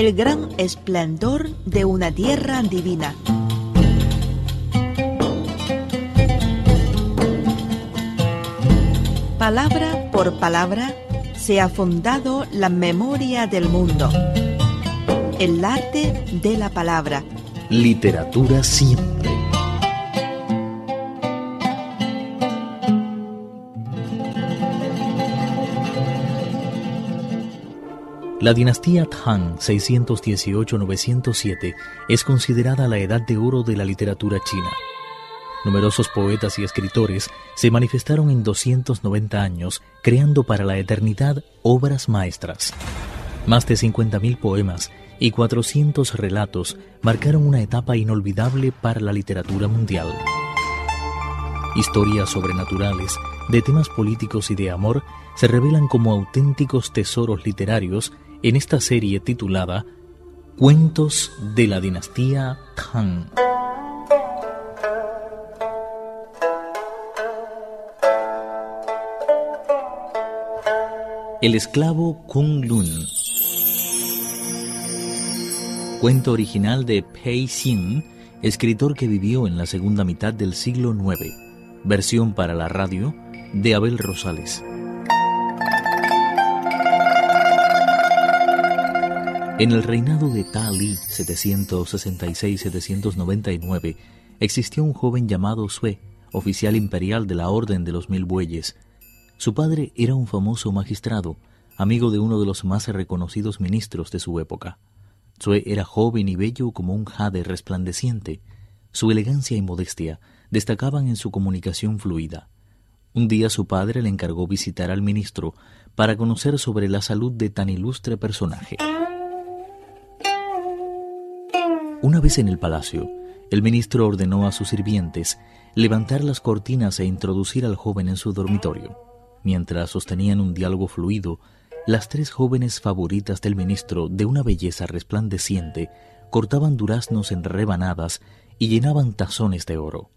El gran esplendor de una tierra divina. Palabra por palabra se ha fundado la memoria del mundo. El arte de la palabra. Literatura siempre. La dinastía Tang 618-907 es considerada la edad de oro de la literatura china. Numerosos poetas y escritores se manifestaron en 290 años, creando para la eternidad obras maestras. Más de 50.000 poemas y 400 relatos marcaron una etapa inolvidable para la literatura mundial. Historias sobrenaturales, de temas políticos y de amor, se revelan como auténticos tesoros literarios en esta serie titulada Cuentos de la dinastía Tang. El esclavo Kung Lun. Cuento original de Pei Xin, escritor que vivió en la segunda mitad del siglo IX. Versión para la radio de Abel Rosales. En el reinado de Ta Li 766-799 existió un joven llamado Sue, oficial imperial de la Orden de los Mil Bueyes. Su padre era un famoso magistrado, amigo de uno de los más reconocidos ministros de su época. Sue era joven y bello como un jade resplandeciente. Su elegancia y modestia destacaban en su comunicación fluida. Un día su padre le encargó visitar al ministro para conocer sobre la salud de tan ilustre personaje. Una vez en el palacio, el ministro ordenó a sus sirvientes levantar las cortinas e introducir al joven en su dormitorio. Mientras sostenían un diálogo fluido, las tres jóvenes favoritas del ministro, de una belleza resplandeciente, cortaban duraznos en rebanadas y llenaban tazones de oro.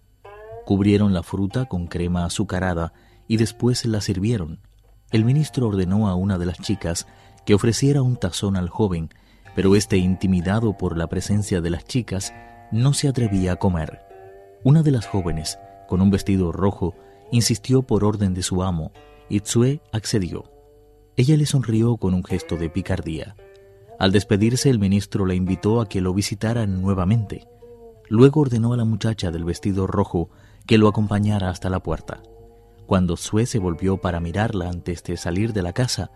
Cubrieron la fruta con crema azucarada y después la sirvieron. El ministro ordenó a una de las chicas que ofreciera un tazón al joven pero este, intimidado por la presencia de las chicas, no se atrevía a comer. Una de las jóvenes, con un vestido rojo, insistió por orden de su amo, y Tsue accedió. Ella le sonrió con un gesto de picardía. Al despedirse, el ministro la invitó a que lo visitaran nuevamente. Luego ordenó a la muchacha del vestido rojo que lo acompañara hasta la puerta. Cuando Sue se volvió para mirarla antes de salir de la casa,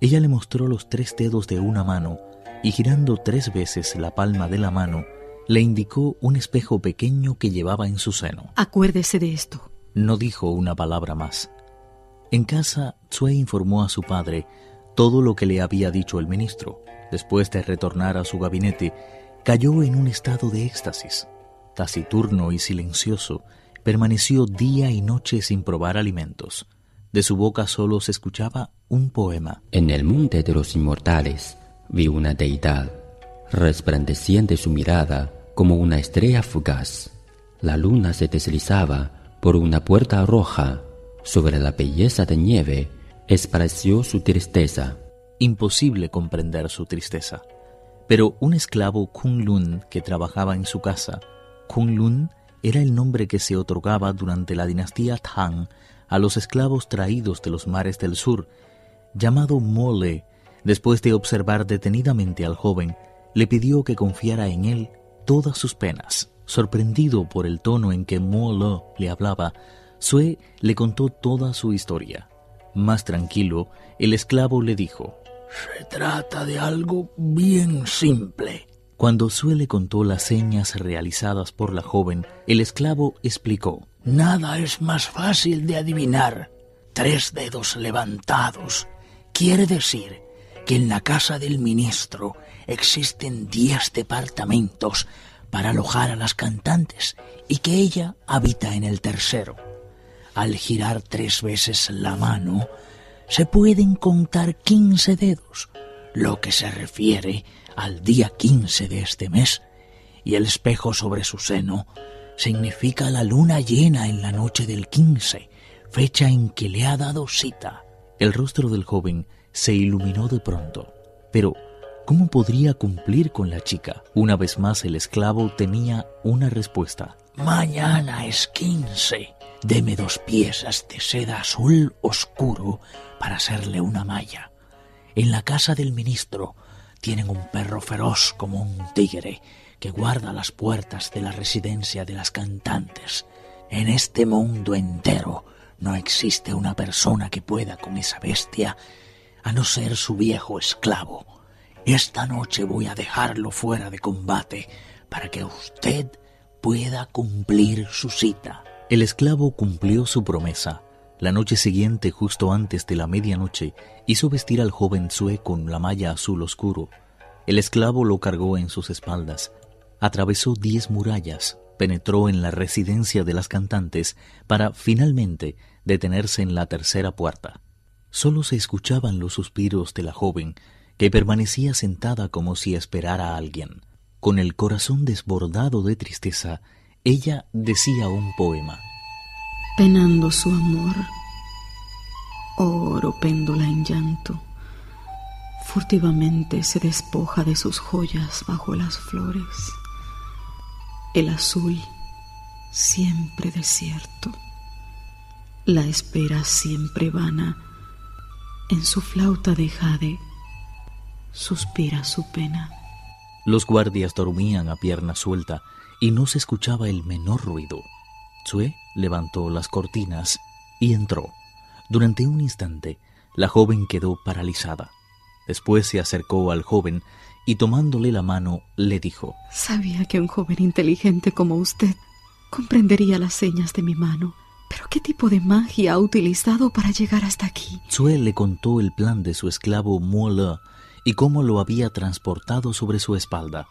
ella le mostró los tres dedos de una mano y girando tres veces la palma de la mano, le indicó un espejo pequeño que llevaba en su seno. Acuérdese de esto. No dijo una palabra más. En casa, Tsue informó a su padre todo lo que le había dicho el ministro. Después de retornar a su gabinete, cayó en un estado de éxtasis. Taciturno y silencioso, permaneció día y noche sin probar alimentos. De su boca solo se escuchaba un poema. En el monte de los inmortales vi una deidad, resplandeciente su mirada como una estrella fugaz. La luna se deslizaba por una puerta roja. Sobre la belleza de nieve esparció su tristeza. Imposible comprender su tristeza. Pero un esclavo Kung Lun que trabajaba en su casa, Kung Lun era el nombre que se otorgaba durante la dinastía Tang a los esclavos traídos de los mares del sur, llamado Mole Después de observar detenidamente al joven, le pidió que confiara en él todas sus penas. Sorprendido por el tono en que Mo le hablaba, Sue le contó toda su historia. Más tranquilo, el esclavo le dijo, Se trata de algo bien simple. Cuando Sue le contó las señas realizadas por la joven, el esclavo explicó, Nada es más fácil de adivinar. Tres dedos levantados. Quiere decir que en la casa del ministro existen diez departamentos para alojar a las cantantes y que ella habita en el tercero. Al girar tres veces la mano, se pueden contar quince dedos, lo que se refiere al día quince de este mes, y el espejo sobre su seno significa la luna llena en la noche del quince, fecha en que le ha dado cita. El rostro del joven se iluminó de pronto, pero ¿cómo podría cumplir con la chica? Una vez más el esclavo tenía una respuesta. Mañana es quince. Deme dos piezas de seda azul oscuro para hacerle una malla. En la casa del ministro tienen un perro feroz como un tigre que guarda las puertas de la residencia de las cantantes. En este mundo entero no existe una persona que pueda con esa bestia, a no ser su viejo esclavo. Esta noche voy a dejarlo fuera de combate para que usted pueda cumplir su cita. El esclavo cumplió su promesa. La noche siguiente, justo antes de la medianoche, hizo vestir al joven Sue con la malla azul oscuro. El esclavo lo cargó en sus espaldas atravesó diez murallas, penetró en la residencia de las cantantes para finalmente detenerse en la tercera puerta. Solo se escuchaban los suspiros de la joven, que permanecía sentada como si esperara a alguien. Con el corazón desbordado de tristeza, ella decía un poema. Penando su amor, oro péndula en llanto, furtivamente se despoja de sus joyas bajo las flores el azul siempre desierto, la espera siempre vana, en su flauta de jade suspira su pena. Los guardias dormían a pierna suelta y no se escuchaba el menor ruido. Chue levantó las cortinas y entró. Durante un instante, la joven quedó paralizada. Después se acercó al joven y tomándole la mano le dijo, Sabía que un joven inteligente como usted comprendería las señas de mi mano. Pero ¿qué tipo de magia ha utilizado para llegar hasta aquí? Sue le contó el plan de su esclavo Moele y cómo lo había transportado sobre su espalda.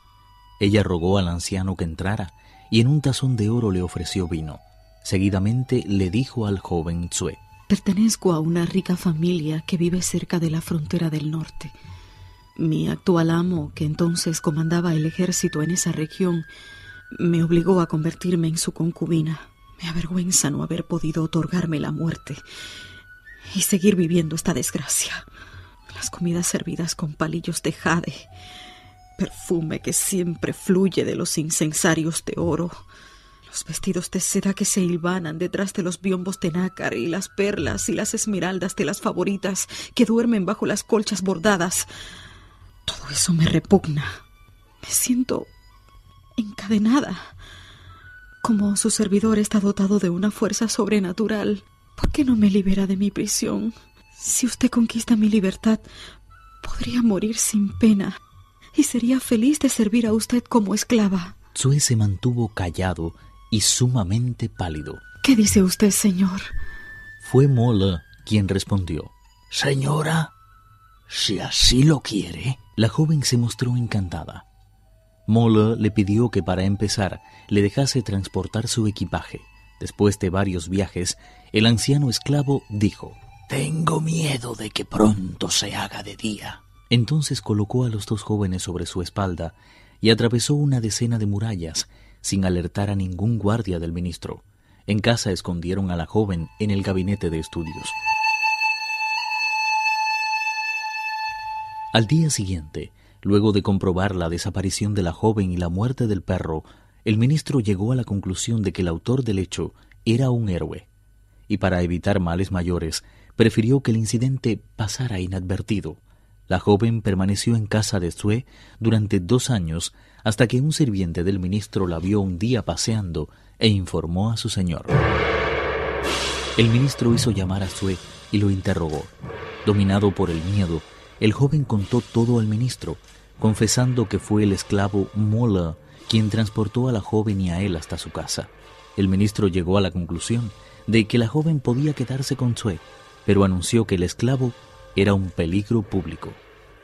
Ella rogó al anciano que entrara y en un tazón de oro le ofreció vino. Seguidamente le dijo al joven Tsue, Pertenezco a una rica familia que vive cerca de la frontera del norte. Mi actual amo, que entonces comandaba el ejército en esa región, me obligó a convertirme en su concubina. Me avergüenza no haber podido otorgarme la muerte y seguir viviendo esta desgracia. Las comidas servidas con palillos de jade, perfume que siempre fluye de los incensarios de oro, los vestidos de seda que se hilvanan detrás de los biombos de nácar y las perlas y las esmeraldas de las favoritas que duermen bajo las colchas bordadas. Todo eso me repugna. Me siento encadenada. Como su servidor está dotado de una fuerza sobrenatural, ¿por qué no me libera de mi prisión? Si usted conquista mi libertad, podría morir sin pena y sería feliz de servir a usted como esclava. Sue se mantuvo callado y sumamente pálido. ¿Qué dice usted, señor? Fue Mola quien respondió. Señora, si así lo quiere, la joven se mostró encantada. Moller le pidió que para empezar le dejase transportar su equipaje. Después de varios viajes, el anciano esclavo dijo, Tengo miedo de que pronto se haga de día. Entonces colocó a los dos jóvenes sobre su espalda y atravesó una decena de murallas sin alertar a ningún guardia del ministro. En casa escondieron a la joven en el gabinete de estudios. Al día siguiente, luego de comprobar la desaparición de la joven y la muerte del perro, el ministro llegó a la conclusión de que el autor del hecho era un héroe, y para evitar males mayores, prefirió que el incidente pasara inadvertido. La joven permaneció en casa de Sue durante dos años hasta que un sirviente del ministro la vio un día paseando e informó a su señor. El ministro hizo llamar a Sue y lo interrogó. Dominado por el miedo, el joven contó todo al ministro, confesando que fue el esclavo Mola quien transportó a la joven y a él hasta su casa. El ministro llegó a la conclusión de que la joven podía quedarse con Sue, pero anunció que el esclavo era un peligro público.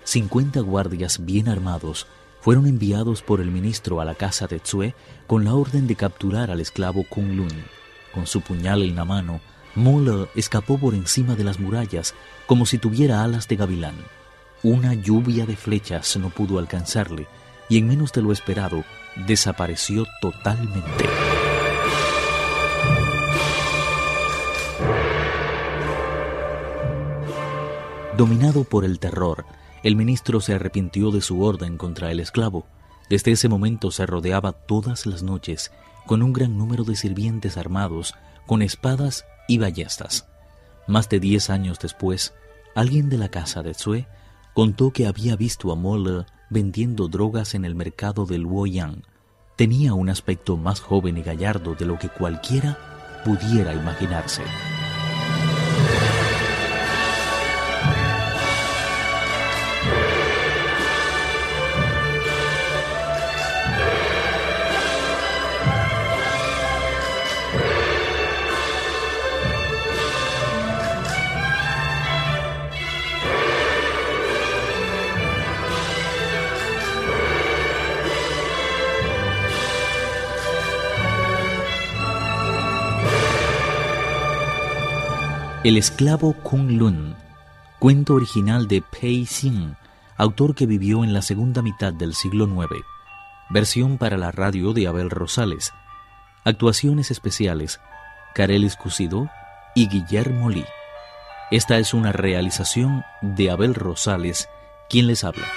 Cincuenta guardias bien armados fueron enviados por el ministro a la casa de Tsue con la orden de capturar al esclavo Kung Lun. Con su puñal en la mano, Mo escapó por encima de las murallas como si tuviera alas de gavilán. Una lluvia de flechas no pudo alcanzarle y en menos de lo esperado desapareció totalmente. Dominado por el terror, el ministro se arrepintió de su orden contra el esclavo. Desde ese momento se rodeaba todas las noches con un gran número de sirvientes armados con espadas y ballestas. Más de diez años después, alguien de la casa de Tsue contó que había visto a Moller vendiendo drogas en el mercado del Luoyang. Tenía un aspecto más joven y gallardo de lo que cualquiera pudiera imaginarse. El esclavo Kung Lun, cuento original de Pei Xin, autor que vivió en la segunda mitad del siglo IX. Versión para la radio de Abel Rosales. Actuaciones especiales: Karel Escusido y Guillermo Lee. Esta es una realización de Abel Rosales, quien les habla.